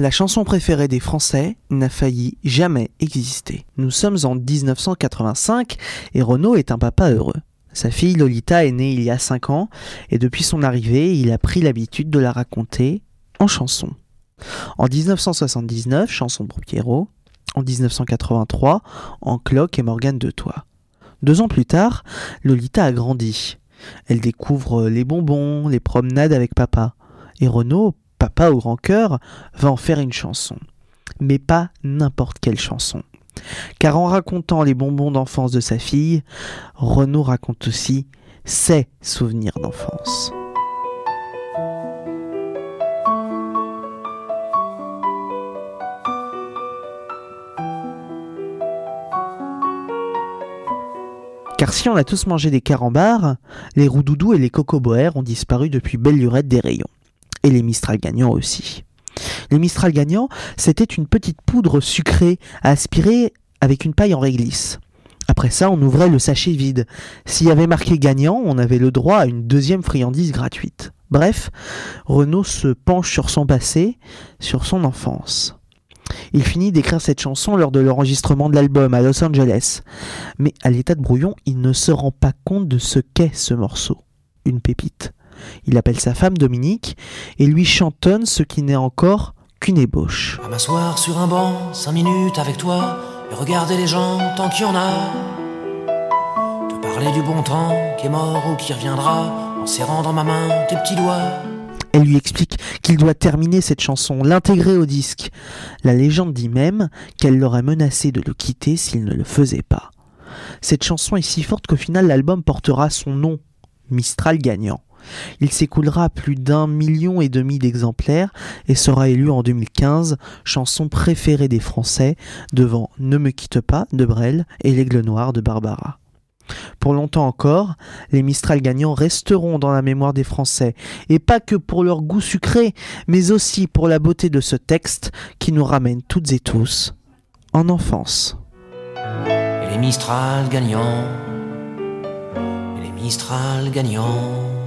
La chanson préférée des Français n'a failli jamais exister. Nous sommes en 1985 et Renaud est un papa heureux. Sa fille Lolita est née il y a 5 ans et depuis son arrivée, il a pris l'habitude de la raconter en chanson. En 1979, chanson pour Pierrot. En 1983, en Cloque et Morgane de Toit. Deux ans plus tard, Lolita a grandi. Elle découvre les bonbons, les promenades avec papa. Et Renaud, Papa au grand cœur va en faire une chanson. Mais pas n'importe quelle chanson. Car en racontant les bonbons d'enfance de sa fille, Renaud raconte aussi ses souvenirs d'enfance. Car si on a tous mangé des carambars, les roudoudous et les cocoboères ont disparu depuis belle lurette des rayons et les Mistral gagnants aussi. Les Mistral gagnants, c'était une petite poudre sucrée à aspirer avec une paille en réglisse. Après ça, on ouvrait le sachet vide. S'il y avait marqué gagnant, on avait le droit à une deuxième friandise gratuite. Bref, Renaud se penche sur son passé, sur son enfance. Il finit d'écrire cette chanson lors de l'enregistrement de l'album à Los Angeles. Mais à l'état de brouillon, il ne se rend pas compte de ce qu'est ce morceau. Une pépite. Il appelle sa femme Dominique et lui chantonne ce qui n'est encore qu'une ébauche. À m'asseoir sur un banc, cinq minutes avec toi, et regarder les gens tant qu'il y en a. Te parler du bon temps qui est mort ou qui reviendra, en serrant dans ma main tes petits doigts. Elle lui explique qu'il doit terminer cette chanson, l'intégrer au disque. La légende dit même qu'elle l'aurait menacé de le quitter s'il ne le faisait pas. Cette chanson est si forte qu'au final l'album portera son nom, Mistral gagnant. Il s'écoulera plus d'un million et demi d'exemplaires et sera élu en 2015 chanson préférée des Français devant Ne me quitte pas de Brel et L'Aigle Noir de Barbara. Pour longtemps encore, les Mistral gagnants resteront dans la mémoire des Français, et pas que pour leur goût sucré, mais aussi pour la beauté de ce texte qui nous ramène toutes et tous en enfance. Les Mistral gagnants, les Mistral gagnants.